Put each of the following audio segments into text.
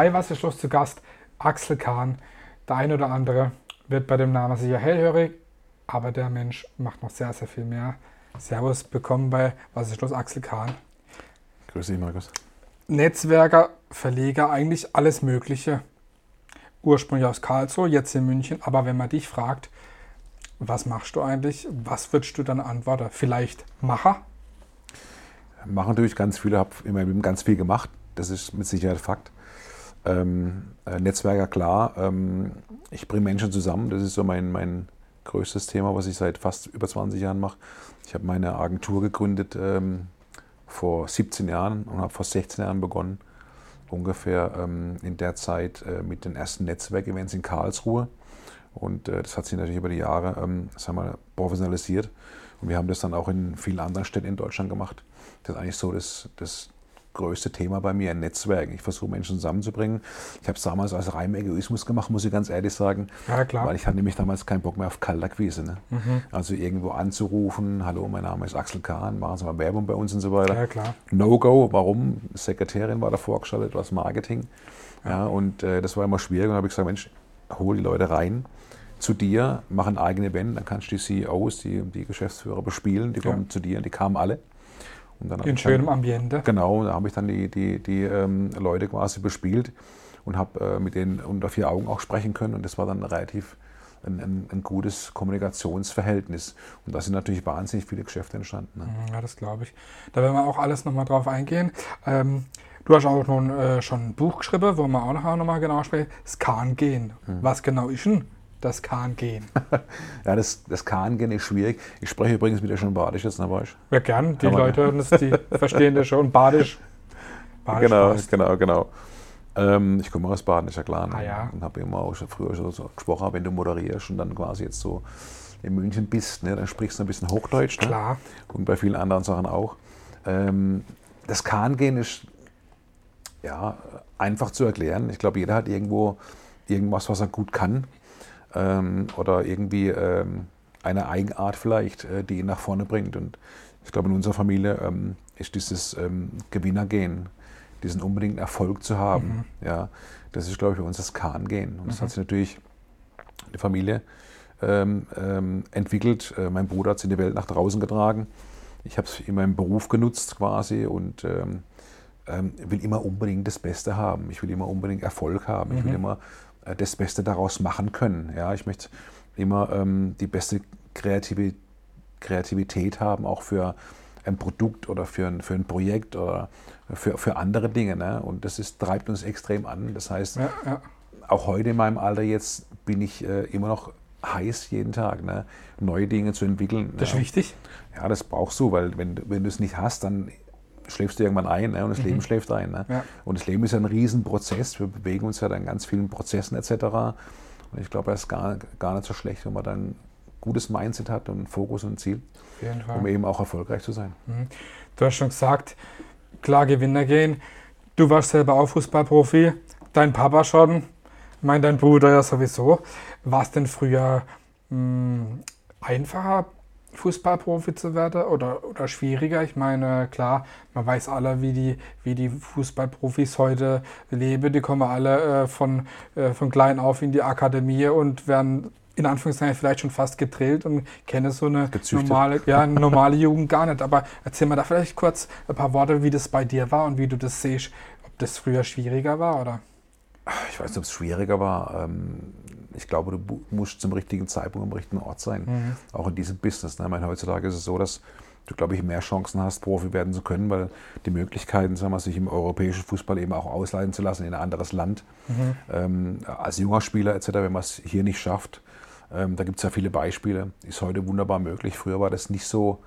Bei Was ist Schluss zu Gast Axel Kahn. Der ein oder andere wird bei dem Namen sicher hellhörig, aber der Mensch macht noch sehr, sehr viel mehr. Servus, bekommen bei Was ist Schluss Axel Kahn. Grüß dich, Markus. Netzwerker, Verleger, eigentlich alles Mögliche. Ursprünglich aus Karlsruhe, jetzt in München. Aber wenn man dich fragt, was machst du eigentlich? Was würdest du dann antworten? Vielleicht Macher? Machen natürlich ganz viele, habe Leben ganz viel gemacht. Das ist mit Sicherheit Fakt. Ähm, äh, Netzwerker, klar. Ähm, ich bringe Menschen zusammen. Das ist so mein, mein größtes Thema, was ich seit fast über 20 Jahren mache. Ich habe meine Agentur gegründet ähm, vor 17 Jahren und habe vor 16 Jahren begonnen, ungefähr ähm, in der Zeit äh, mit den ersten Netzwerkevents in Karlsruhe. Und äh, das hat sich natürlich über die Jahre ähm, sagen wir, professionalisiert. Und wir haben das dann auch in vielen anderen Städten in Deutschland gemacht. Das ist eigentlich so das, das größte Thema bei mir, ein Netzwerk. Ich versuche Menschen zusammenzubringen. Ich habe es damals aus reinem Egoismus gemacht, muss ich ganz ehrlich sagen. Ja, klar. Weil ich hatte nämlich damals keinen Bock mehr auf Kaltakquise. Ne? Mhm. Also irgendwo anzurufen, hallo, mein Name ist Axel Kahn, machen Sie mal Werbung bei uns und so weiter. Ja, klar. No-Go, warum? Sekretärin war da vorgeschaltet, was Marketing. Ja, ja und äh, das war immer schwierig. Und habe ich gesagt, Mensch, hol die Leute rein zu dir, mach ein eigenes Event, dann kannst du die CEOs, die, die Geschäftsführer bespielen, die kommen ja. zu dir und die kamen alle. In schönem dann, Ambiente. Genau, da habe ich dann die, die, die ähm, Leute quasi bespielt und habe äh, mit denen unter vier Augen auch sprechen können und das war dann relativ ein, ein, ein, gutes Kommunikationsverhältnis. Und da sind natürlich wahnsinnig viele Geschäfte entstanden. Ne? Mhm, ja, das glaube ich. Da werden wir auch alles nochmal drauf eingehen. Ähm, du hast auch nun äh, schon ein Buch geschrieben, wo wir auch noch, noch mal genau sprechen. Scan gehen. Mhm. Was genau ist denn das Kahn-Gehen? ja, das, das Kahn-Gehen ist schwierig. Ich spreche übrigens wieder schon Badisch jetzt, ne, weißt Ja, gern. Die Leute das, die verstehen das schon. Badisch. Badisch genau, passt. genau, genau. Ähm, ich komme aus Baden, ist ja klar. Ne? Ah, ja. Und habe immer auch schon früher schon so gesprochen, wenn du moderierst und dann quasi jetzt so in München bist, ne, dann sprichst du ein bisschen Hochdeutsch. Ne? Klar. Und bei vielen anderen Sachen auch. Ähm, das Kahn-Gehen ist ja, einfach zu erklären. Ich glaube, jeder hat irgendwo irgendwas, was er gut kann ähm, oder irgendwie ähm, eine Eigenart vielleicht, äh, die ihn nach vorne bringt. Und ich glaube, in unserer Familie ähm, ist dieses ähm, Gewinnergehen, diesen unbedingten Erfolg zu haben. Mhm. Ja, das ist, glaube ich, bei uns das Kahn-Gehen. Und das mhm. hat sich natürlich die Familie ähm, ähm, entwickelt. Äh, mein Bruder hat es in die Welt nach draußen getragen. Ich habe es in meinem Beruf genutzt quasi und will immer unbedingt das Beste haben. Ich will immer unbedingt Erfolg haben. Mhm. Ich will mhm. immer das Beste daraus machen können. Ja, ich möchte immer ähm, die beste Kreativität, Kreativität haben, auch für ein Produkt oder für ein, für ein Projekt oder für, für andere Dinge. Ne? Und das ist, treibt uns extrem an. Das heißt, ja, ja. auch heute in meinem Alter jetzt bin ich äh, immer noch heiß jeden Tag, ne? neue Dinge zu entwickeln. Das ist ja. wichtig. Ja, das brauchst du, weil wenn, wenn du es nicht hast, dann schläfst du irgendwann ein ne? und das mhm. Leben schläft ein. Ne? Ja. Und das Leben ist ja ein Riesenprozess. Wir bewegen uns ja dann ganz vielen Prozessen etc. Und ich glaube, es ist gar, gar nicht so schlecht, wenn man dann ein gutes Mindset hat und Fokus und Ziel, um eben auch erfolgreich zu sein. Mhm. Du hast schon gesagt, klar Gewinner gehen. Du warst selber auch Fußballprofi, dein Papa schon, ich meine dein Bruder ja sowieso. War es denn früher mh, hm, einfacher, Fußballprofi zu werden oder, oder schwieriger? Ich meine, klar, man weiß alle, wie die, wie die Fußballprofis heute leben. Die kommen alle äh, von, äh, von klein auf in die Akademie und werden in Anführungszeichen vielleicht schon fast gedrillt und kennen so eine normale, ja, normale Jugend gar nicht. Aber erzähl mal da vielleicht kurz ein paar Worte, wie das bei dir war und wie du das siehst, ob das früher schwieriger war oder? Ich weiß nicht, ob es schwieriger war. Ich glaube, du musst zum richtigen Zeitpunkt am richtigen Ort sein. Mhm. Auch in diesem Business. Ne? Ich meine, heutzutage ist es so, dass du, glaube ich, mehr Chancen hast, Profi werden zu können, weil die Möglichkeiten, sagen wir, sich im europäischen Fußball eben auch ausleihen zu lassen in ein anderes Land. Mhm. Ähm, als junger Spieler etc., wenn man es hier nicht schafft, ähm, da gibt es ja viele Beispiele, ist heute wunderbar möglich. Früher war das nicht so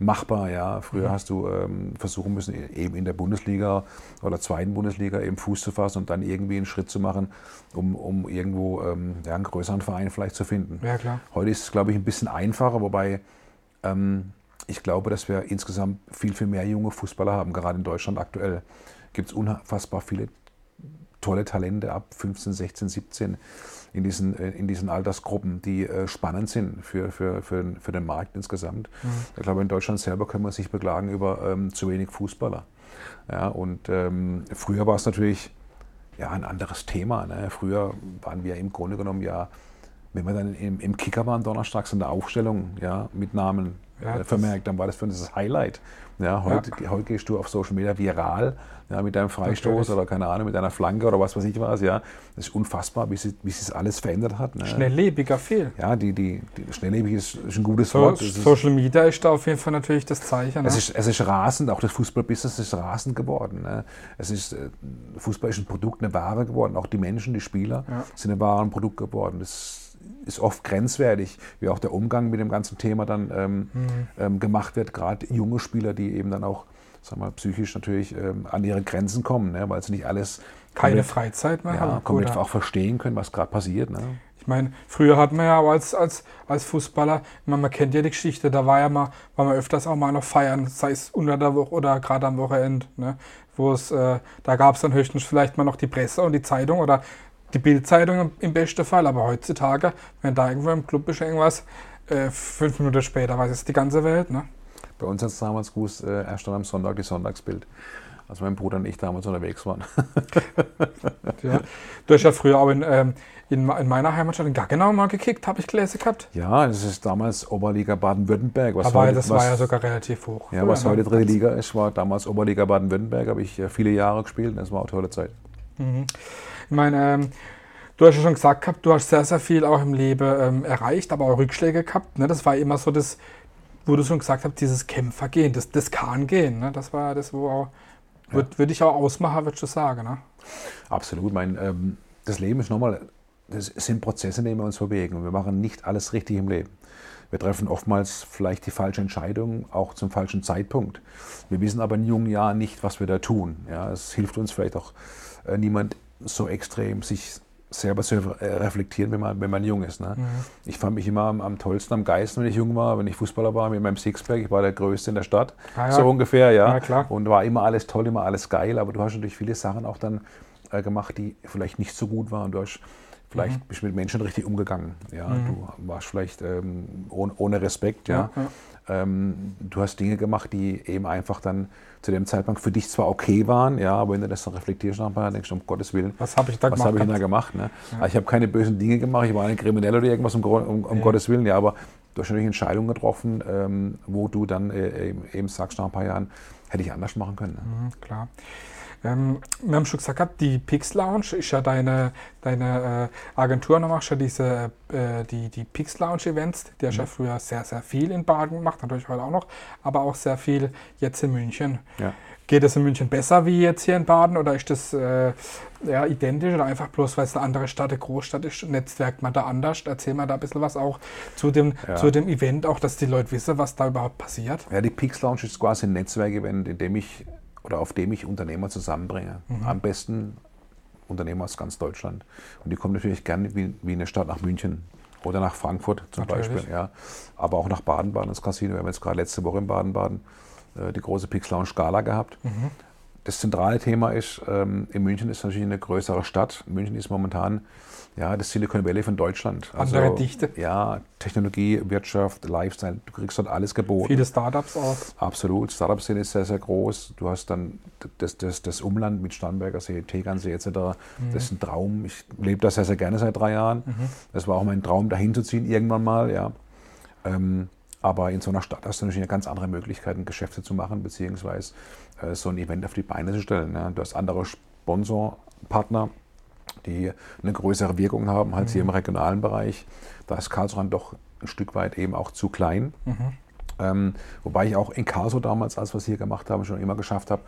machbar. Ja. Früher mhm. hast du ähm, versuchen müssen, e-, eben in der Bundesliga oder zweiten Bundesliga eben Fuß zu fassen und dann irgendwie einen Schritt zu machen, um, um irgendwo ähm, ja, einen größeren Verein vielleicht zu finden. Ja, klar. Heute ist es, glaube ich, ein bisschen einfacher, wobei ähm, ich glaube, dass wir insgesamt viel, viel mehr junge Fußballer haben. Gerade in Deutschland aktuell gibt es unfassbar viele tolle Talente ab 15, 16, 17 in diesen, äh, in diesen Altersgruppen, die äh, spannend sind für, für, für, für den Markt insgesamt. Mhm. Ich glaube, in Deutschland selber können wir sich beklagen über ähm, zu wenig Fußballer. Ja, und ähm, früher war es natürlich ja, ein anderes Thema. Ne? Früher waren wir im Grunde genommen ja, wenn wir dann im, im Kicker waren donnerstags in der Aufstellung, ja, mit Namen ja, äh, vermerkt, dann war das für uns das Highlight. Ja, heute, ja. heute gehst du auf Social Media viral ja, mit deinem Freistoß Natürlich. oder keine Ahnung, mit deiner Flanke oder was weiß ich was. Ja. Das ist unfassbar, wie sich, wie sich das alles verändert hat. Ne? Schnelllebiger viel. Ja, die, die, die schnelllebig ist, ist, ein gutes so, Wort. Social Media ist da auf jeden Fall natürlich das Zeichen. Ne? Es, ist, es ist rasend, auch das Fußballbusiness ist rasend geworden. Ne? Es ist, äh, Fußball ist ein Produkt, eine Ware geworden. Auch die Menschen, die Spieler ja. sind eine Ware, ein Produkt geworden. Das ist oft grenzwertig, wie auch der Umgang mit dem ganzen Thema dann ähm, mhm. ähm, gemacht wird. Gerade junge Spieler, die eben dann auch sag mal, psychisch natürlich ähm, an ihre Grenzen kommen, ne? weil sie nicht alles keine komplett, Freizeit mehr ja, haben. komplett auch verstehen können, was gerade passiert. Ne? Ich meine, früher hat man ja auch als, als, als Fußballer, man, man kennt ja die Geschichte, da war ja mal, war man öfters auch mal noch feiern, sei es unter der Woche oder gerade am Wochenende, ne? wo es, äh, da gab es dann höchstens vielleicht mal noch die Presse und die Zeitung oder die Bildzeitung im besten Fall, aber heutzutage, wenn da irgendwo im Club ist irgendwas, äh, fünf Minuten später weiß es die ganze Welt. Ne? Bei uns hat es damals gewusst, äh, erst dann am Sonntag die Sonntagsbild. Als mein Bruder und ich damals unterwegs waren. ja. Du hast ja früher auch in, ähm, in, in, meiner Heimatstadt in Gaggenau mal gekickt, habe ich gelesen gehabt. Ja, das ist damals Oberliga Baden-Württemberg. Aber heute, das was, war ja sogar relativ hoch. Ja, was heute dritte Liga ist, war damals Oberliga Baden-Württemberg, habe ich viele Jahre gespielt und das war eine tolle Zeit. Mhm. Ich meine, ähm, du hast ja schon gesagt gehabt, du hast sehr, sehr viel auch im Leben ähm, erreicht, aber auch Rückschläge gehabt. Ne? Das war immer so das, wo du schon gesagt hast, dieses Kämpfergehen, das, das Kahn-Gehen. Ne? Das war das, wo auch, ja. würde würd ich auch ausmachen, würde ich sagen. Ne? Absolut. Mein, ähm, das Leben ist nochmal, das sind Prozesse, in denen wir uns bewegen. Und wir machen nicht alles richtig im Leben. Wir treffen oftmals vielleicht die falsche Entscheidung, auch zum falschen Zeitpunkt. Wir wissen aber in jungen Jahren nicht, was wir da tun. Ja, es hilft uns vielleicht auch äh, niemand so extrem sich selber zu reflektieren, wenn man, wenn man jung ist. Ne? Mhm. Ich fand mich immer am, am, tollsten, am geilsten, wenn ich jung war, wenn ich Fußballer war, mit meinem Sixpack. Ich war der Größte in der Stadt, ah, ja. so ungefähr, ja. ja. Und war immer alles toll, immer alles geil. Aber du hast natürlich viele Sachen auch dann äh, gemacht, die vielleicht nicht so gut waren. Du hast vielleicht mhm. bist mit Menschen richtig umgegangen. Ja, mhm. du warst vielleicht ähm, ohne, ohne, Respekt, ja. ja ähm, du hast Dinge gemacht, die eben einfach dann zu dem Zeitpunkt für dich zwar okay waren, ja, aber wenn du das dann reflektierst nachher, denkst du, um Gottes Willen, was habe ich da gemacht? Habe ich da gemacht? Ne? Ja. Ich habe keine bösen Dinge gemacht, ich war ein Kriminell oder irgendwas, um, um, um ja. Gottes Willen, ja, aber du hast natürlich Entscheidungen getroffen, ähm, wo du dann äh, eben sagst, nach ein paar Jahren, hätte ich anders machen können. Ne? Mhm, klar. Ähm, wir haben schon gesagt, die Pix Lounge ist ja deine, deine äh, Agentur, du machst ja diese, äh, die, die Pix Lounge Events, die hast mhm. ja früher sehr, sehr viel in Baden gemacht, natürlich heute auch noch, aber auch sehr viel jetzt in München. Ja. Geht es in München besser wie jetzt hier in Baden oder ist das äh, ja, identisch oder einfach bloß, weil es eine andere Stadt, eine Großstadt ist, netzwerkt man da anders? Erzähl mal da ein bisschen was auch zu dem, ja. zu dem Event, auch dass die Leute wissen, was da überhaupt passiert. Ja, die Pix Lounge ist quasi ein Netzwerkevent, in dem ich oder auf dem ich Unternehmer zusammenbringe. Mhm. Am besten Unternehmer aus ganz Deutschland. Und die kommen natürlich gerne wie, wie eine Stadt nach München oder nach Frankfurt zum natürlich. Beispiel. Ja. Aber auch nach Baden-Baden ins Casino. Wir haben jetzt gerade letzte Woche in Baden-Baden äh, die große Pix Lounge Gala gehabt. Mhm. Das zentrale Thema ist, ähm, in München ist natürlich eine größere Stadt. München ist momentan ja, das Silicon Valley von Deutschland. Also, Andere Dichte. Ja, Technologie, Wirtschaft, Lifestyle, du kriegst dort alles geboten. Viele Startups auch. Absolut, Startup-Szene ist sehr, sehr groß. Du hast dann das, das, das Umland mit Starnberger See, Tegernsee etc. Mhm. Das ist ein Traum. Ich lebe da sehr, sehr gerne seit drei Jahren. Mhm. Das war auch mein Traum, dahin zu ziehen irgendwann mal, ja. Ähm, aber in so einer Stadt hast du natürlich ganz andere Möglichkeiten, Geschäfte zu machen, beziehungsweise äh, so ein Event auf die Beine zu stellen. Ne? Du hast andere Sponsorpartner, die eine größere Wirkung haben als mhm. hier im regionalen Bereich. Da ist Karlsruhe doch ein Stück weit eben auch zu klein. Mhm. Ähm, wobei ich auch in Karlsruhe damals, als wir es hier gemacht haben, schon immer geschafft habe,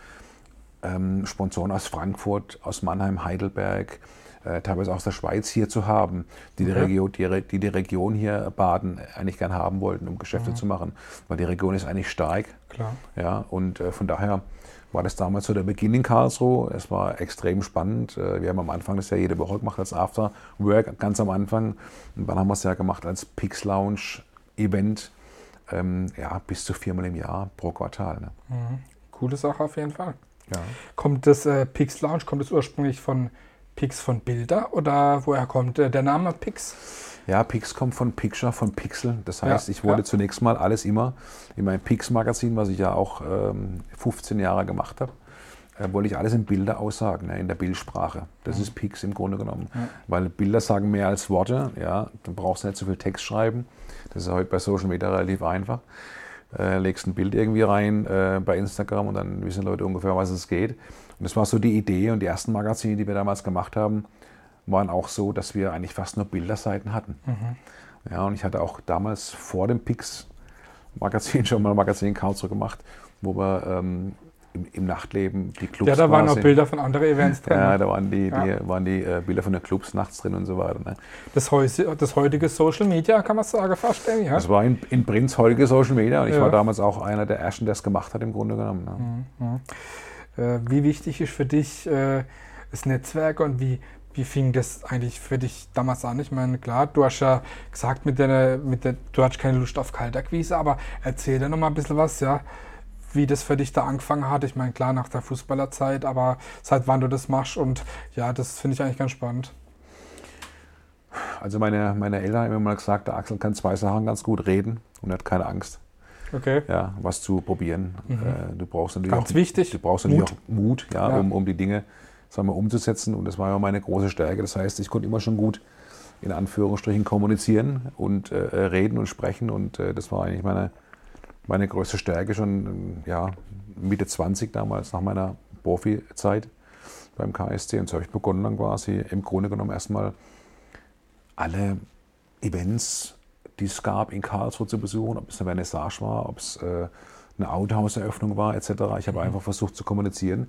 ähm, Sponsoren aus Frankfurt, aus Mannheim, Heidelberg, äh, teilweise aus der Schweiz hier zu haben, die, okay. die, Region, die, die, die Region hier Baden eigentlich gern haben wollten, um Geschäfte mhm. zu machen. Weil die Region ist eigentlich stark. Klar. Ja, und äh, von daher war das damals so der Beginn in Karlsruhe. Es war extrem spannend. Äh, wir haben am Anfang das ja jede Woche gemacht als After Work, ganz am Anfang. Und dann haben wir es ja gemacht als Pix Lounge Event. Ähm, ja, bis zu viermal im Jahr pro Quartal. Ne? Mhm. Coole Sache auf jeden Fall. Ja. Kommt das äh, Pix Lounge, kommt das ursprünglich von Pix von Bilder oder woher kommt äh, der Name Pix? Ja, Pix kommt von Picture, von Pixel. Das heißt, ja, ich wollte ja. zunächst mal alles immer in meinem Pix-Magazin, was ich ja auch ähm, 15 Jahre gemacht habe, äh, wollte ich alles in Bilder aussagen, ne, in der Bildsprache. Das ist Pix im Grunde genommen. Weil Bilder sagen mehr als Worte, ja, dann brauchst du nicht so viel Text schreiben. Das ist heute bei Social Media relativ einfach. Äh, legst ein Bild irgendwie rein äh, bei Instagram und dann wissen Leute ungefähr, was es geht. Und das war so die Idee und die ersten Magazine, die wir damals gemacht haben, waren auch so, dass wir eigentlich fast nur Bilderseiten hatten. Ja, und ich hatte auch damals vor dem Pix Magazin schon mal ein Magazin Karlsruhe gemacht, wo wir ähm, im, im, Nachtleben die Clubs Ja, da waren auch Bilder von anderen Events drin. Ja, da waren die, ja. die, waren die äh, Bilder von den Clubs nachts drin und so weiter. Ne? Das, das, heutige Social Media, kann man sagen, fast. Ja? Das war in, in Prinz heutige Social Media und ich ja. war damals auch einer der ersten, der es gemacht hat, im Grunde genommen. Ne? Mhm. Äh, wie wichtig ist für dich äh, das Netzwerk und wie, wie fing das eigentlich für dich damals an? Ich meine, klar, du hast ja gesagt, mit der, mit der, du hast keine Lust auf Kaltakquise, aber erzähl dir noch mal ein bisschen was, ja, wie das für dich da angefangen hat. Ich meine, klar, nach der Fußballerzeit, aber seit wann du das machst und ja, das finde ich eigentlich ganz spannend. Also meine, meine Eltern haben immer mal gesagt, der Axel kann zwei Sachen ganz gut reden und hat keine Angst. Okay. Ja, was zu probieren. Mhm. Äh, du brauchst natürlich ganz auch, wichtig. Du brauchst natürlich Mut. auch Mut, ja, ja. Um, um die Dinge sagen wir, umzusetzen. Und das war ja meine große Stärke. Das heißt, ich konnte immer schon gut in Anführungsstrichen kommunizieren und äh, reden und sprechen. Und äh, das war eigentlich meine, meine größte Stärke schon ja, Mitte 20 damals, nach meiner Profi-Zeit beim KSC. Und so habe ich begonnen dann quasi im Grunde genommen erstmal alle Events, die es gab, in Karlsruhe zu besuchen, ob es eine Vernissage war, ob es äh, eine Autohauseröffnung war, etc. Ich habe mhm. einfach versucht zu kommunizieren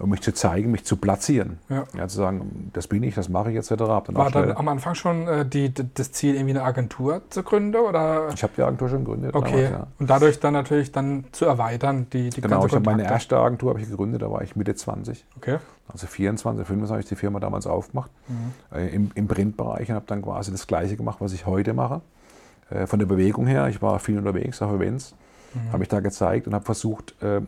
um mich zu zeigen, mich zu platzieren. Ja. ja zu sagen, das bin ich, das mache ich etc. War dann am Anfang schon äh, die, das Ziel, irgendwie eine Agentur zu gründen? Oder? Ich habe die Agentur schon gegründet. Okay. Damals, ja. Und dadurch dann natürlich dann zu erweitern, die, die Genau, ich habe meine erste Agentur ich gegründet, da war ich Mitte 20. Okay. Also 24, 25 habe ich die Firma damals aufgemacht, mhm. äh, im, im Printbereich und habe dann quasi das Gleiche gemacht, was ich heute mache. Äh, von der Bewegung her, ich war viel unterwegs, auch Events, mhm. habe mich da gezeigt und habe versucht, äh,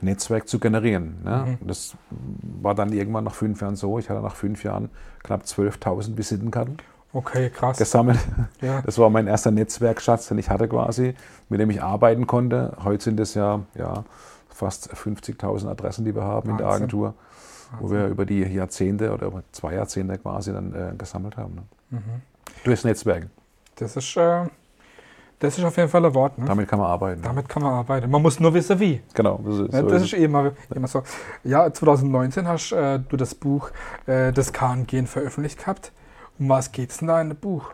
Netzwerk zu generieren. Ne? Mhm. Das war dann irgendwann nach fünf Jahren so. Ich hatte nach fünf Jahren knapp 12.000 Visitenkarten. Okay, krass. Gesammelt. Ja. Das war mein erster Netzwerkschatz, den ich hatte quasi, mit dem ich arbeiten konnte. Heute sind es ja, ja fast 50.000 Adressen, die wir haben Wahnsinn. in der Agentur, Wahnsinn. wo wir über die Jahrzehnte oder über zwei Jahrzehnte quasi dann äh, gesammelt haben. Ne? Mhm. Durchs Netzwerk. Das ist äh, das ist auf jeden Fall ein Wort. Ne? Damit kann man arbeiten. Damit kann man arbeiten. Man muss nur wissen, wie. Genau. Das ist, ja, das ist immer, immer so. Ja, 2019 hast äh, du das Buch äh, Das Kahn-Gehen veröffentlicht gehabt. Um was geht es denn da in dem Buch?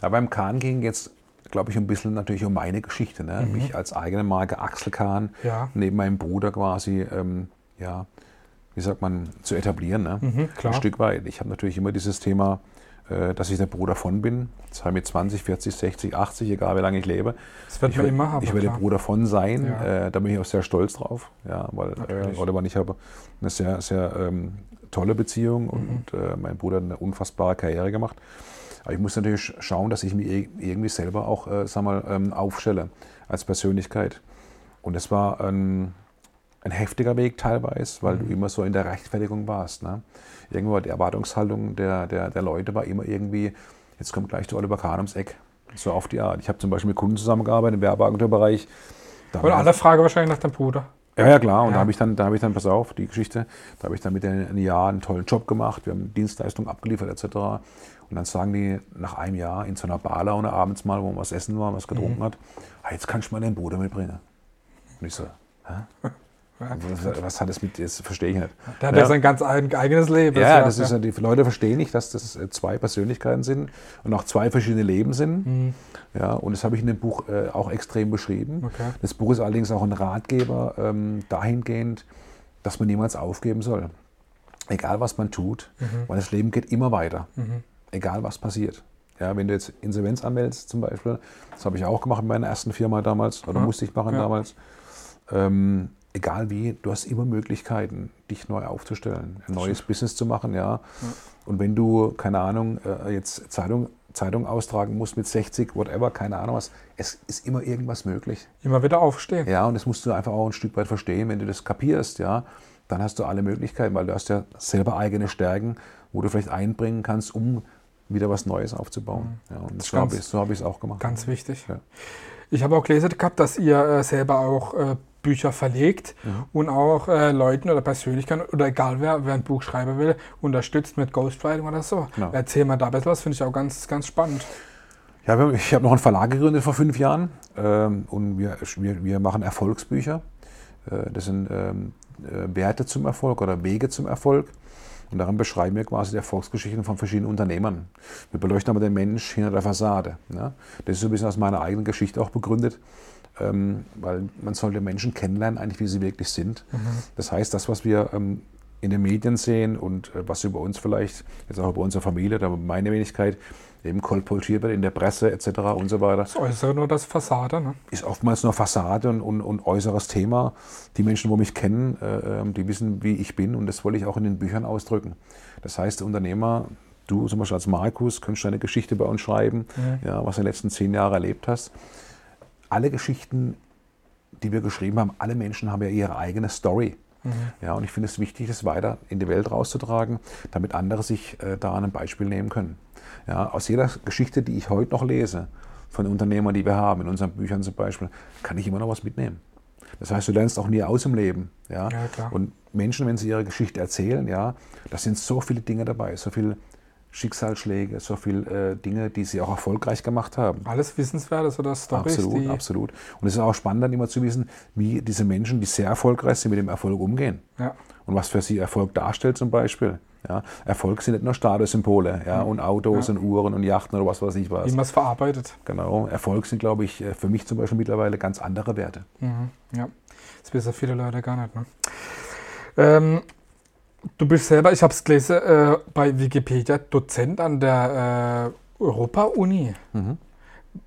Ja, beim Kahn-Gehen geht es, glaube ich, ein bisschen natürlich um meine Geschichte. Ne? Mhm. Mich als eigene Marke Axel Kahn, ja. neben meinem Bruder quasi, ähm, ja, wie sagt man, zu etablieren. Ne? Mhm, ein Stück weit. Ich habe natürlich immer dieses Thema dass ich der Bruder von bin. Zwar mit 20, 40, 60, 80, egal wie lange ich lebe. Das wird ich, immer haben. Ich werde der Bruder von sein. Ja. Äh, da bin ich auch sehr stolz drauf. Ja, weil äh, Oliver und ich haben eine sehr, sehr ähm, tolle Beziehung mhm. und äh, mein Bruder hat eine unfassbare Karriere gemacht. Aber ich muss natürlich schauen, dass ich mich irgendwie selber auch äh, sag mal, ähm, aufstelle als Persönlichkeit. Und es war ein, ein heftiger Weg teilweise, weil mhm. du immer so in der Rechtfertigung warst. Ne? Irgendwo die Erwartungshaltung der, der, der Leute war immer irgendwie, jetzt kommt gleich der Oliver Kahn ums Eck. So auf die Art. Ich habe zum Beispiel mit Kunden zusammengearbeitet im Werbeagenturbereich. Und alle Frage wahrscheinlich nach deinem Bruder. Ja, ja, klar. Und ja. da habe ich dann, da habe ich dann, pass auf, die Geschichte, da habe ich dann mit einem Jahr einen tollen Job gemacht, wir haben Dienstleistungen abgeliefert etc. Und dann sagen die nach einem Jahr in so einer Barlaune abends mal, wo man was essen war, was getrunken mhm. hat, ah, jetzt kannst du mal deinen Bruder mitbringen. Und ich so, hä? Was, was, hat das mit, das verstehe ich nicht. Der hat ja, ja sein ganz eigenes Leben. Ja, das ist ja, die Leute verstehen nicht, dass das äh, zwei Persönlichkeiten sind und auch zwei verschiedene Leben sind. Mhm. Ja, und das habe ich in dem Buch äh, auch extrem beschrieben. Okay. Das Buch ist allerdings auch ein Ratgeber ähm, dahingehend, dass man niemals aufgeben soll. Egal was man tut, mhm. weil das Leben geht immer weiter. Mhm. Egal was passiert. Ja, wenn du jetzt Insolvenz anmeldest zum Beispiel, das habe ich auch gemacht in meiner ersten Firma damals, oder musste ich machen damals. Ähm, egal wie, du hast immer Möglichkeiten, dich neu aufzustellen, ein neues. Business zu machen, ja. ja. Und wenn du, keine Ahnung, äh, jetzt Zeitung, Zeitung austragen musst mit 60, whatever, keine Ahnung was, es ist immer irgendwas möglich. Immer wieder aufstehen. Ja, und das musst du einfach auch ein Stück weit verstehen. Wenn du das kapierst, ja, dann hast du alle Möglichkeiten, weil du hast ja selber eigene Stärken, wo du vielleicht einbringen kannst, um wieder was Neues aufzubauen. Mhm. Ja, und so habe ich es so hab auch gemacht. Ganz wichtig. Ja. Ich habe auch gelesen gehabt, dass ihr äh, selber auch äh, Bücher verlegt Mhm. und auch äh, Leuten oder Persönlichkeiten oder egal wer, wer ein Buch schreiben will, unterstützt mit Ghostwriting oder so. Genau. Erzähl mal da ein bisschen was, finde ich auch ganz, ganz spannend. Ja, ich habe noch einen Verlag gegründet vor fünf Jahren ähm, und wir, wir, wir machen Erfolgsbücher. Äh, das sind ähm, äh, Werte zum Erfolg oder Wege zum Erfolg. Und darin beschreiben wir quasi die Erfolgsgeschichten von verschiedenen Unternehmern. Wir beleuchten aber den Mensch hinter der Fassade. Ne? Das ist so ein bisschen aus meiner eigenen Geschichte auch begründet, ähm, weil man sollte Menschen kennenlernen, eigentlich wie sie wirklich sind. Das heißt, das, was wir ähm, in den Medien sehen und äh, was über uns vielleicht, jetzt auch über unsere Familie oder meine Wenigkeit, eben kolportiert wird in der Presse etc. und so weiter, Das Äußere nur das Fassade. Ne? ist oftmals nur Fassade und, und, und äußeres Thema. Die Menschen, die mich kennen, äh, ähm, die wissen, wie ich bin und das wollte ich auch in den Büchern ausdrücken. Das heißt, der Unternehmer, du zum Beispiel als Markus, könntest deine Geschichte bei uns schreiben, ja, was du in den letzten zehn Jahren erlebt hast. Alle Geschichten, die wir geschrieben haben, alle Menschen haben ja ihre eigene Story. Ja, und ich finde es wichtig, das weiter in die Welt rauszutragen, damit andere sich äh, daran ein Beispiel nehmen können. Ja, aus jeder Geschichte, die ich heute noch lese, von Unternehmern, die wir haben, in unseren Büchern zum Beispiel, kann ich immer noch was mitnehmen. Das heißt, du lernst auch nie aus im Leben. Ja? Ja, klar. Und Menschen, wenn sie ihre Geschichte erzählen, ja, da sind so viele Dinge dabei, so viele Schicksalsschläge, so viele äh, Dinge, die sie auch erfolgreich gemacht haben. Alles Wissenswertes oder Storys, Absolut, absolut. Und es ist auch spannend, dann immer zu wissen, wie diese Menschen, die sehr erfolgreich sind, mit dem Erfolg umgehen. Ja, Und was für sie Erfolg darstellt zum Beispiel. Ja, Erfolg sind nicht nur Statussymbole ja, und Autos und Uhren und Yachten oder was weiß ich was. wie man es verarbeitet. Genau. Erfolg sind, glaube ich, für mich zum Beispiel mittlerweile ganz andere Werte. Mhm. Ja, das wissen viele Leute gar nicht. Ne? Ähm, du bist selber, ich habe es gelesen, äh, bei Wikipedia Dozent an der äh, Europa-Uni.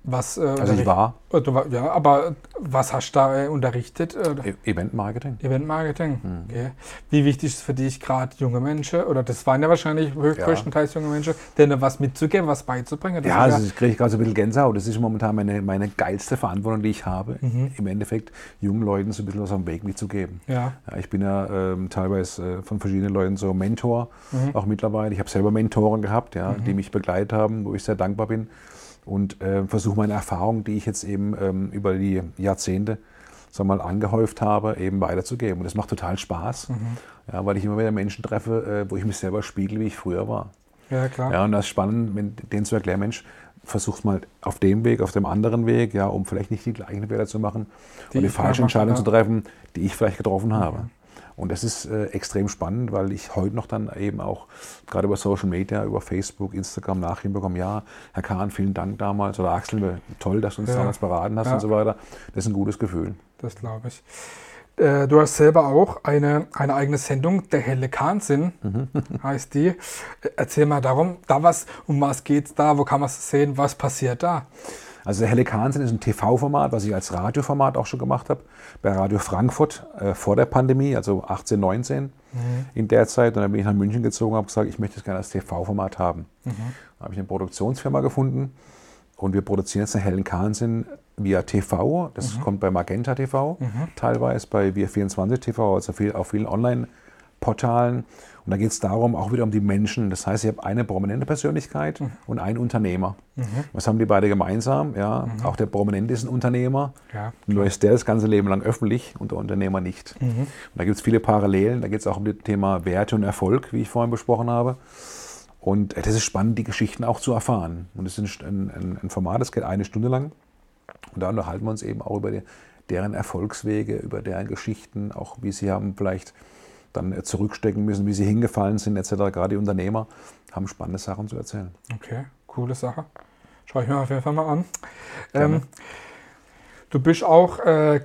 Was, äh, Mhm. Also ich war war, ja, aber was hast du da äh, unterrichtet? Äh, E- Eventmarketing. Eventmarketing. Mhm. Okay. Wie wichtig ist für dich gerade junge Menschen, oder das waren ja wahrscheinlich höchst- Ja. größtenteils junge Menschen, denen was mitzugeben, was beizubringen? Ja, also ich kriege gerade so ein bisschen Gänsehaut. Das ist momentan meine, meine geilste Verantwortung, die ich habe, Mhm. im Endeffekt jungen Leuten so ein bisschen was am Weg mitzugeben. ja. Ja, ich bin ja ähm, teilweise äh, von verschiedenen Leuten so Mentor, Mhm. auch mittlerweile. Ich habe selber Mentoren gehabt, ja, die mich begleitet haben, wo ich sehr dankbar bin. Und äh, versuche meine Erfahrungen, die ich jetzt eben ähm, über die Jahrzehnte sag mal, angehäuft habe, eben weiterzugeben. Und das macht total Spaß, Mhm. ja, weil ich immer wieder Menschen treffe, äh, wo ich mich selber spiegel, wie ich früher war. ja, klar. Ja, und das ist spannend, wenn denen zu erklären, Mensch, versuch's mal auf dem Weg, auf dem anderen Weg, ja, um vielleicht nicht die gleichen Fehler zu machen Die und die ich falsche mal mache, Entscheidung ja. zu treffen, die ich vielleicht getroffen habe. Und das ist äh, extrem spannend, weil ich heute noch dann eben auch gerade über Social Media, über Facebook, Instagram Nachrichten bekomme, ja, Herr Kahn, vielen Dank damals oder Axel, toll, dass du uns Ja. damals beraten hast Ja. und so weiter. Das ist ein gutes Gefühl. Das glaube ich. Äh, Du hast selber auch eine, eine eigene Sendung, der helle Kahnsinn heißt die. Äh, Erzähl mal darum, da was, um was geht's da, wo kann man es sehen, was passiert da? Also der helle Kahnsinn ist ein TV-Format, was ich als Radioformat auch schon gemacht habe, bei Radio Frankfurt äh, vor der Pandemie, also 18, 19 in der Zeit. Und dann bin ich nach München gezogen und habe gesagt, ich möchte es gerne als TV-Format haben. Da habe ich eine Produktionsfirma gefunden und wir produzieren jetzt einen hellen Kahnsinn via TV. Das kommt bei Magenta TV, teilweise bei Wir24 TV, also viel, auf vielen Online-Portalen. Und da geht es darum, auch wieder um die Menschen. Das heißt, ich habe eine prominente Persönlichkeit und einen Unternehmer. Was haben die beide gemeinsam? Ja, Auch der Prominente ist ein Unternehmer. Ja. Nur ist der das ganze Leben lang öffentlich und der Unternehmer nicht. Und da gibt es viele Parallelen. Da geht es auch um das Thema Werte und Erfolg, wie ich vorhin besprochen habe. Und äh, das ist spannend, die Geschichten auch zu erfahren. Und es ist ein, ein, ein Format, das geht eine Stunde lang. Und da unterhalten wir uns eben auch über die, deren Erfolgswege, über deren Geschichten, auch wie sie haben vielleicht dann äh, zurückstecken müssen, wie sie hingefallen sind, etc. Gerade die Unternehmer haben spannende Sachen zu erzählen. Okay, coole Sache. Schau ich mir auf jeden Fall mal an. Ähm, du bist auch äh,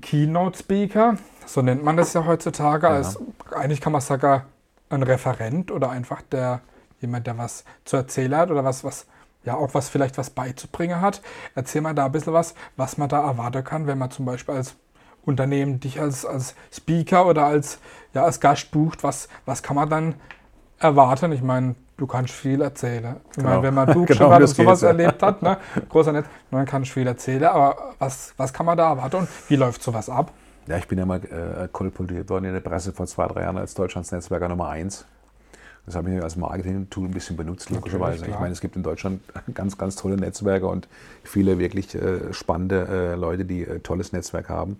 Keynote-Speaker, so nennt man das ja heutzutage. Ja. Als, eigentlich kann man sagen, ein Referent oder einfach der jemand, der was zu erzählen hat oder was, was, ja, auch was vielleicht was beizubringen hat. Erzähl mal da ein bisschen was, was man da erwarten kann, wenn man zum Beispiel als Unternehmen dich als, als Speaker oder als, ja, als Gast bucht. Was, was kann man dann erwarten? Ich meine, du kannst viel erzählen. Ich Genau. meine, wenn man Buch Genau, und sowas ja. erlebt hat, ne? großer Netz, dann kann ich viel erzählen. Aber was, was kann man da erwarten und wie läuft sowas ab? Ja, ich bin ja mal äh, kolportiert worden in der Presse vor zwei, drei Jahren als Deutschlands Netzwerker Nummer eins. Das habe ich als Marketing-Tool ein bisschen benutzt, logischerweise. Ich meine, es gibt in Deutschland ganz, ganz tolle Netzwerke und viele wirklich äh, spannende äh, Leute, die äh, tolles Netzwerk haben.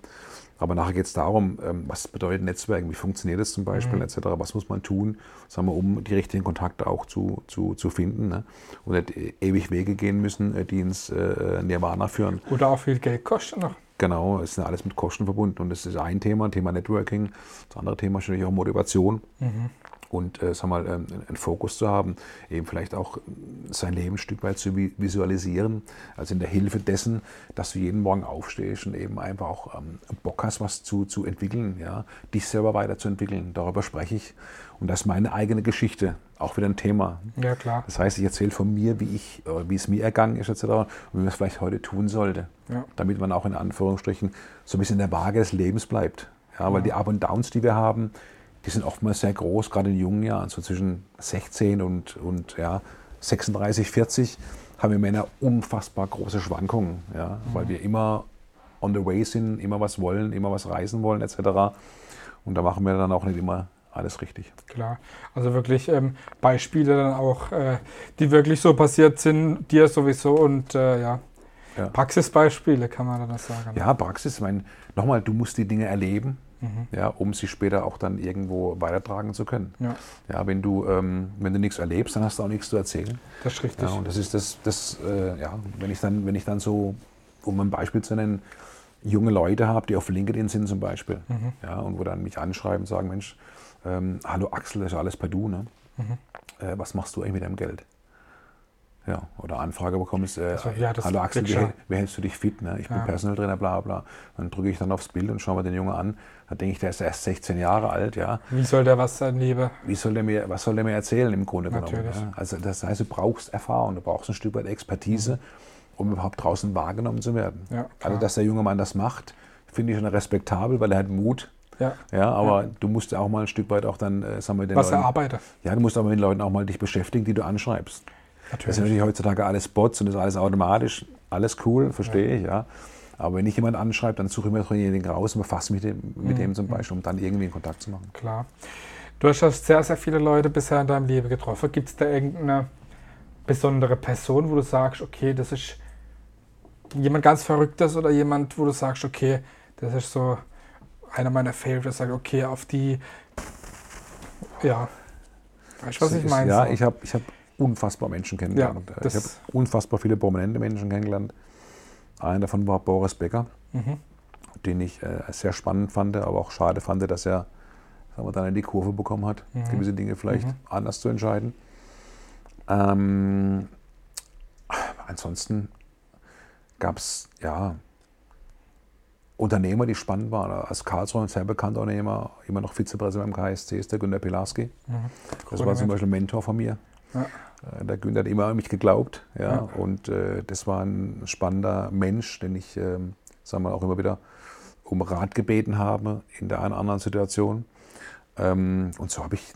Aber nachher geht es darum, ähm, was bedeutet Netzwerken, wie funktioniert es zum Beispiel, Mhm. etc., was muss man tun, sagen wir, um die richtigen Kontakte auch zu, zu, zu finden ne? und nicht e- ewig Wege gehen müssen, äh, die ins äh, Nirvana führen. Oder auch viel Geld kostet noch. Genau, es ist ja alles mit Kosten verbunden und das ist ein Thema, Thema Networking. Das andere Thema ist natürlich auch Motivation Mhm. Und äh, sag mal, ähm, einen Fokus zu haben, eben vielleicht auch ähm, sein Leben ein Stück weit zu vi- visualisieren, also in der Hilfe dessen, dass du jeden Morgen aufstehst und eben einfach auch ähm, Bock hast, was zu, zu entwickeln, ja, dich selber weiterzuentwickeln. Darüber spreche ich und das ist meine eigene Geschichte, auch wieder ein Thema. Ja, klar. Das heißt, ich erzähle von mir, wie ich, äh, wie es mir ergangen ist, etc. und wie man es vielleicht heute tun sollte, Ja. damit man auch in Anführungsstrichen so ein bisschen in der Waage des Lebens bleibt. Ja, weil die Up und Downs, die wir haben, die sind oftmals sehr groß, gerade in jungen Jahren, so zwischen 16 und, und ja, 36, 40 haben wir Männer unfassbar große Schwankungen, ja, weil wir immer on the way sind, immer was wollen, immer was reisen wollen, etc. Und da machen wir dann auch nicht immer alles richtig. Klar. Also wirklich ähm, Beispiele dann auch, äh, die wirklich so passiert sind, dir sowieso und äh, ja. Ja. Praxisbeispiele kann man dann sagen. ne? Ja, Praxis, ich meine, nochmal, du musst die Dinge erleben, Mhm. ja, um sie später auch dann irgendwo weitertragen zu können. Ja, Ja, wenn du, ähm, wenn du nichts erlebst, dann hast du auch nichts zu erzählen. das ist richtig. Ja, und das ist das, das äh, ja, wenn ich dann, wenn ich dann so, um ein Beispiel zu nennen, junge Leute habe, die auf LinkedIn sind zum Beispiel, Mhm. ja, und wo dann mich anschreiben und sagen, Mensch, ähm, hallo Axel, das ist alles per Du, ne? Mhm. Äh, was machst du eigentlich mit deinem Geld? Ja, oder Anfrage bekommst, äh, Also, ja, das hallo Axel, wie, wie hältst du dich fit? Ne? Ich bin Ja. Personal Trainer, bla bla. Dann drücke ich dann aufs Bild und schaue mir den Jungen an. Da denke ich, der ist erst 16 Jahre alt, ja. Wie soll der was sein, Liebe? Wie soll der mir, was soll der mir erzählen im Grunde genommen? Natürlich. Ja? Also das heißt, du brauchst Erfahrung, du brauchst ein Stück weit Expertise, um überhaupt draußen wahrgenommen zu werden. Ja, also dass der junge Mann das macht, finde ich schon respektabel, weil er hat Mut. Ja, Ja, aber du musst ja auch mal ein Stück weit auch dann, äh, sagen wir, den was er Leuten, arbeitet. ja, du musst aber mit den Leuten auch mal dich beschäftigen, die du anschreibst. Das sind Natürlich. natürlich heutzutage alles Bots und das ist alles automatisch. Alles cool, verstehe ich, ja. Aber wenn ich jemand anschreibe, dann suche ich mir doch denjenigen raus und befasse mich dem, mit Mhm. dem zum Beispiel, um dann irgendwie einen Kontakt zu machen. Klar. Du hast ja sehr, sehr viele Leute bisher in deinem Leben getroffen. Gibt es da irgendeine besondere Person, wo du sagst, okay, das ist jemand ganz Verrücktes oder jemand, wo du sagst, okay, das ist so einer meiner Favorites, sage okay, auf die, ja, weißt du, was ich meine? Ja, so. ich habe ich hab unfassbar Menschen kennengelernt. Ja, ich habe unfassbar viele prominente Menschen kennengelernt. Einer davon war Boris Becker, mhm. den ich äh, sehr spannend fand, aber auch schade fand, dass er sagen wir, dann in die Kurve bekommen hat, Mhm. gewisse Dinge vielleicht Mhm. anders zu entscheiden. Ähm, ansonsten gab es ja Unternehmer, die spannend waren. Als Karlsruhe ein sehr bekannter Unternehmer, immer noch Vizepräsident beim KSC, ist der Günter Pilarski. Mhm. Das war zum Beispiel ein Mentor von mir. Ja. Äh, Der Günther hat immer an mich geglaubt. Ja, Ja. Und äh, das war ein spannender Mensch, den ich, ähm, sagen wir auch immer wieder um Rat gebeten habe in der einen oder anderen Situation. Ähm, und so habe ich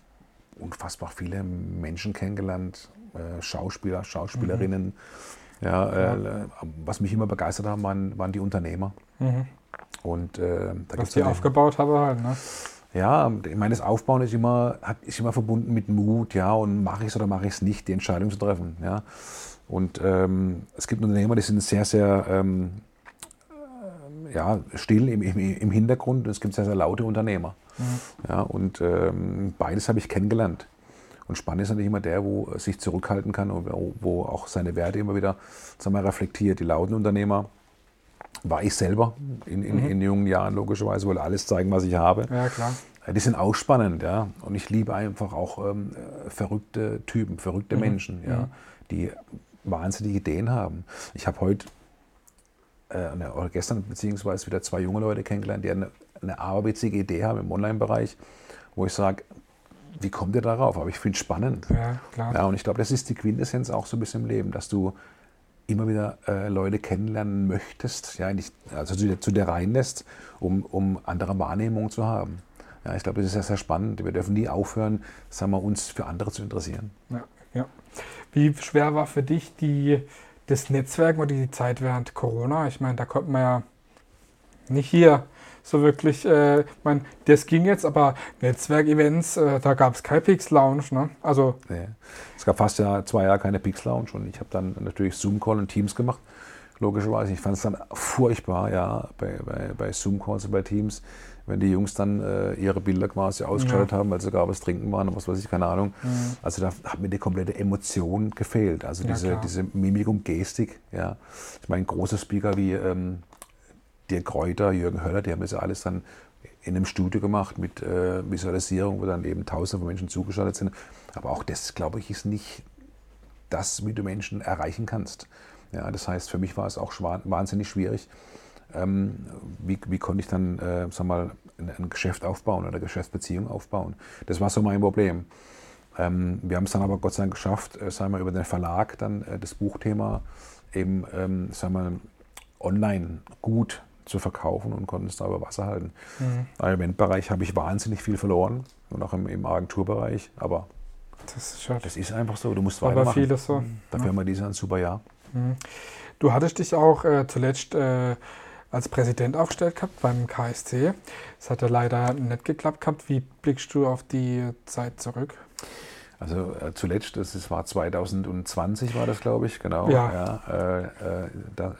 unfassbar viele Menschen kennengelernt, äh, Schauspieler, Schauspielerinnen. Ja, äh, was mich immer begeistert haben, waren, waren die Unternehmer. Mhm. Und äh, da Was ja- aufgebaut haben halt, ne? Ja, ich meine, das Aufbauen ist immer, ist immer verbunden mit Mut, ja, und mache ich es oder mache ich es nicht, die Entscheidung zu treffen, ja. Und ähm, es gibt Unternehmer, die sind sehr, sehr ähm, äh, ja, still im, im, im Hintergrund und es gibt sehr, sehr laute Unternehmer. Mhm. Ja, und ähm, beides habe ich kennengelernt. Und spannend ist natürlich immer der, wo sich zurückhalten kann und wo, wo auch seine Werte immer wieder sagen wir, reflektiert. Die lauten Unternehmer war ich selber in, in, Mhm. in jungen Jahren logischerweise, wollte alles zeigen, was ich habe. Ja, klar. Die sind auch spannend, ja. Und ich liebe einfach auch ähm, äh, verrückte Typen, verrückte Mhm. Menschen, ja, Mhm. die wahnsinnige Ideen haben. Ich habe heute äh, oder gestern beziehungsweise wieder zwei junge Leute kennengelernt, die eine, eine aberwitzige Idee haben im Online-Bereich, wo ich sage, wie kommt ihr darauf? Aber ich finde es spannend. Ja, klar. Ja, und ich glaube, das ist die Quintessenz auch so ein bisschen im Leben, dass du immer wieder äh, Leute kennenlernen möchtest, ja, nicht, also zu dir, zu dir reinlässt, um, um andere Wahrnehmungen zu haben. Ja, ich glaube, das ist sehr, sehr spannend. Wir dürfen nie aufhören, sagen wir, uns für andere zu interessieren. Ja, ja. Wie schwer war für dich die, das Netzwerken oder die Zeit während Corona? Ich meine, da konnte man ja nicht hier so wirklich, äh, ich meine, das ging jetzt, aber Netzwerkevents, äh, da gab es kein Pix Lounge, ne? Also, Nee. Es gab fast ja zwei Jahre keine Pix Lounge und ich habe dann natürlich Zoom-Call und Teams gemacht logischerweise. Ich fand es dann furchtbar, ja, bei, bei, bei Zoom-Calls, bei Teams, wenn die Jungs dann äh, ihre Bilder quasi ausgeschaltet ja. haben, weil sogar was trinken waren und was weiß ich, keine Ahnung. Mhm. Also da hat mir die komplette Emotion gefehlt. Also ja, diese, diese Mimik und Gestik, ja. Ich meine, große Speaker wie ähm, Dirk Kräuter, Jürgen Höller, die haben das ja alles dann in einem Studio gemacht mit äh, Visualisierung, wo dann eben tausende von Menschen zugeschaltet sind. Aber auch das, glaube ich, ist nicht das, wie du Menschen erreichen kannst. Ja, das heißt, für mich war es auch wahnsinnig schwierig, ähm, wie, wie konnte ich dann äh, sag mal, ein, Geschäft aufbauen oder eine Geschäftsbeziehung aufbauen. Das war so mein Problem. Ähm, wir haben es dann aber Gott sei Dank geschafft, äh, sagen wir, über den Verlag dann äh, das Buchthema eben ähm, sagen wir, online gut zu verkaufen und konnten es da über Wasser halten. Mhm. Im Eventbereich habe ich wahnsinnig viel verloren und auch im, im Agenturbereich, aber das ist, das ist, einfach so, du musst aber weitermachen. Vieles so. Dafür ja. haben wir dieses ein super Jahr. Mhm. Du hattest dich auch äh, zuletzt äh, als Präsident aufgestellt gehabt beim KSC. Das hat ja leider nicht geklappt gehabt. Wie blickst du auf die Zeit zurück? Also äh, zuletzt, das, das war 2020 war das, glaube ich, genau. Ja. ja äh, äh da, äh,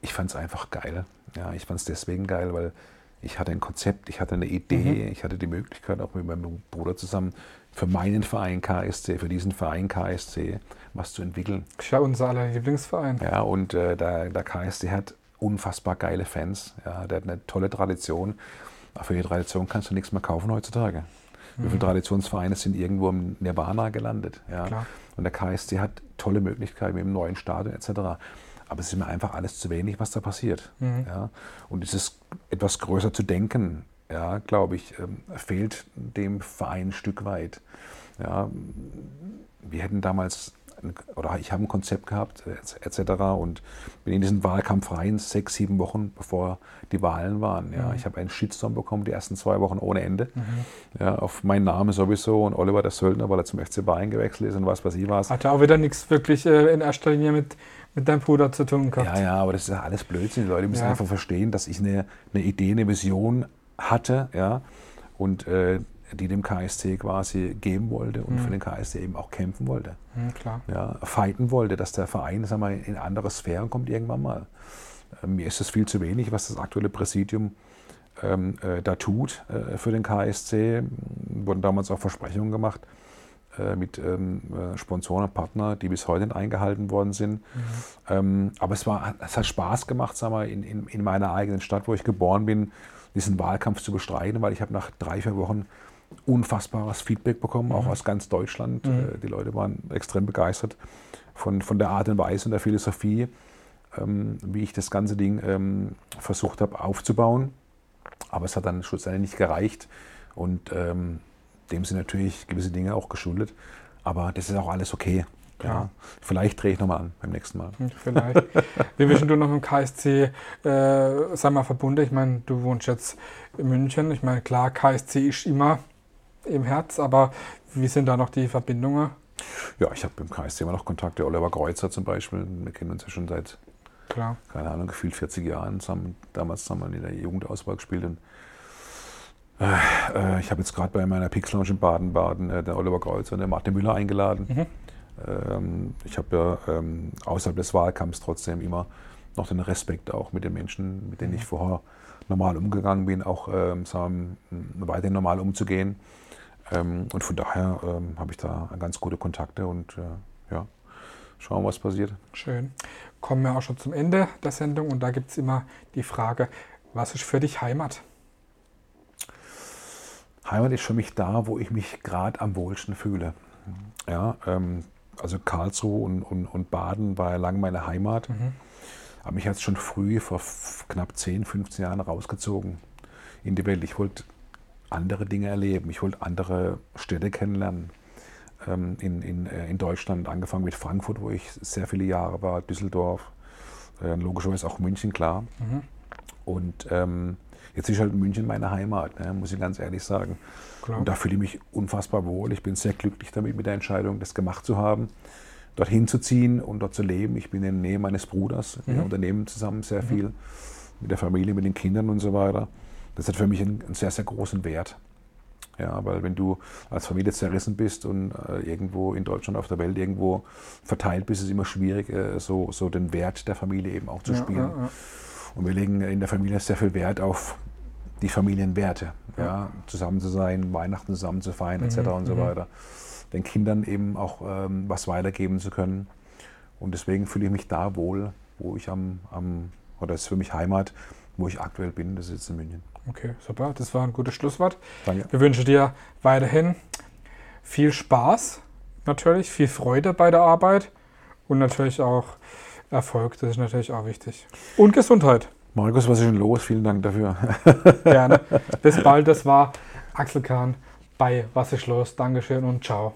ich fand es einfach geil. Ja, ich fand es deswegen geil, weil ich hatte ein Konzept, ich hatte eine Idee, mhm. ich hatte die Möglichkeit, auch mit meinem Bruder zusammen für meinen Verein KSC, für diesen Verein KSC was zu entwickeln. Ja unser aller Lieblingsverein. Ja, und äh, der, der KSC hat unfassbar geile Fans. Ja, der hat eine tolle Tradition. Aber für die Tradition kannst du nichts mehr kaufen heutzutage. Mhm. Wie viele Traditionsvereine sind irgendwo im Nirvana gelandet? Ja? Klar. Und der KSC hat tolle Möglichkeiten mit dem neuen Stadion etc. Aber es ist mir einfach alles zu wenig, was da passiert. Mhm. Ja? Und dieses etwas größer zu denken, ja, glaube ich, ähm, fehlt dem Verein ein Stück weit. Ja, wir hätten damals oder ich habe ein Konzept gehabt etc. und bin in diesen Wahlkampf rein, sechs, sieben Wochen bevor die Wahlen waren. Ja. Mhm. Ich habe einen Shitstorm bekommen, die ersten zwei Wochen ohne Ende. Mhm. Ja, auf meinen Namen sowieso und Oliver der Söldner, weil er zum FC Bayern gewechselt ist und was weiß ich was. Hatte auch wieder nichts wirklich äh, in erster Linie mit, mit deinem Bruder zu tun gehabt. Ja, ja, aber das ist ja alles Blödsinn. Die Leute müssen ja. einfach verstehen, dass ich eine, eine Idee, eine Vision hatte, ja, und äh, die dem KSC quasi geben wollte und mhm. für den KSC eben auch kämpfen wollte. Mhm, klar. Ja, fighten wollte, dass der Verein sag mal, in andere Sphären kommt irgendwann mal. Äh, mir ist es viel zu wenig, was das aktuelle Präsidium ähm, äh, da tut äh, für den KSC. Wurden damals auch Versprechungen gemacht äh, mit ähm, äh, Sponsoren und Partnern, die bis heute nicht eingehalten worden sind. Mhm. Ähm, aber es, war, es hat Spaß gemacht, sag mal, in, in, in meiner eigenen Stadt, wo ich geboren bin, diesen Wahlkampf zu bestreiten, weil ich habe nach drei, vier Wochen unfassbares Feedback bekommen, auch mhm. aus ganz Deutschland. Mhm. Äh, die Leute waren extrem begeistert von, von der Art und Weise und der Philosophie, ähm, wie ich das ganze Ding ähm, versucht habe aufzubauen. Aber es hat dann schlussendlich nicht gereicht und ähm, dem sind natürlich gewisse Dinge auch geschuldet. Aber das ist auch alles okay. Ja. Vielleicht drehe ich nochmal an beim nächsten Mal. Hm, vielleicht. Wie bist du noch mit dem KSC äh, sag mal, verbunden? Ich meine, du wohnst jetzt in München. Ich meine, klar, KSC ist immer im Herz, aber wie sind da noch die Verbindungen? Ja, ich habe im KSC immer noch Kontakt. Der Oliver Kreuzer zum Beispiel, wir kennen uns ja schon seit, Klar. keine Ahnung, gefühlt 40 Jahren. Zusammen, damals haben wir in der Jugendauswahl gespielt. Und, äh, äh ich habe jetzt gerade bei meiner Pix Lounge in Baden-Baden äh, den Oliver Kreuzer und den Martin Müller eingeladen. Mhm. Ähm, ich habe ja ähm, außerhalb des Wahlkampfs trotzdem immer noch den Respekt auch mit den Menschen, mit denen ich mhm. vorher normal umgegangen bin, auch ähm, sagen, weiterhin normal umzugehen. Ähm, und von daher ähm, habe ich da ganz gute Kontakte und äh, ja, schauen, was passiert. Schön. Kommen wir auch schon zum Ende der Sendung und da gibt es immer die Frage, was ist für dich Heimat? Heimat ist für mich da, wo ich mich gerade am wohlsten fühle. Ja, ähm, also Karlsruhe und, und, und, Baden war ja lange meine Heimat. Mhm. Aber mich hat es schon früh, vor knapp 10, 15 Jahren, rausgezogen in die Welt. Ich wollte andere Dinge erleben. Ich wollte andere Städte kennenlernen. Ähm, in, in, äh, in Deutschland, angefangen mit Frankfurt, wo ich sehr viele Jahre war, Düsseldorf, äh, logischerweise auch München, klar. Mhm. Und ähm, jetzt ist halt München meine Heimat, ne, muss ich ganz ehrlich sagen. Klar. Und da fühle ich mich unfassbar wohl. Ich bin sehr glücklich damit, mit der Entscheidung, das gemacht zu haben, dorthin zu ziehen und dort zu leben. Ich bin in der Nähe meines Bruders. Mhm. Wir unternehmen zusammen sehr mhm. viel mit der Familie, mit den Kindern und so weiter. Das hat für mich einen, einen sehr, sehr großen Wert. Ja, weil wenn du als Familie zerrissen bist und äh, irgendwo in Deutschland auf der Welt irgendwo verteilt bist, ist es immer schwierig, äh, so, so den Wert der Familie eben auch zu Ja, spielen. ja, ja. Und wir legen in der Familie sehr viel Wert auf die Familienwerte. Ja, zusammen zu sein, Weihnachten zusammen zu feiern, etc. und so mhm. weiter. Den Kindern eben auch ähm, was weitergeben zu können. Und deswegen fühle ich mich da wohl, wo ich am, am oder es ist für mich Heimat, wo ich aktuell bin, das ist jetzt in München. Okay, super. Das war ein gutes Schlusswort. Danke. Wir wünschen dir weiterhin viel Spaß, natürlich, viel Freude bei der Arbeit und natürlich auch Erfolg. Das ist natürlich auch wichtig. Und Gesundheit. Markus, was ist denn los? Vielen Dank dafür. Gerne. Bis bald. Das war Axel Kahn bei Was ist los? Dankeschön und ciao.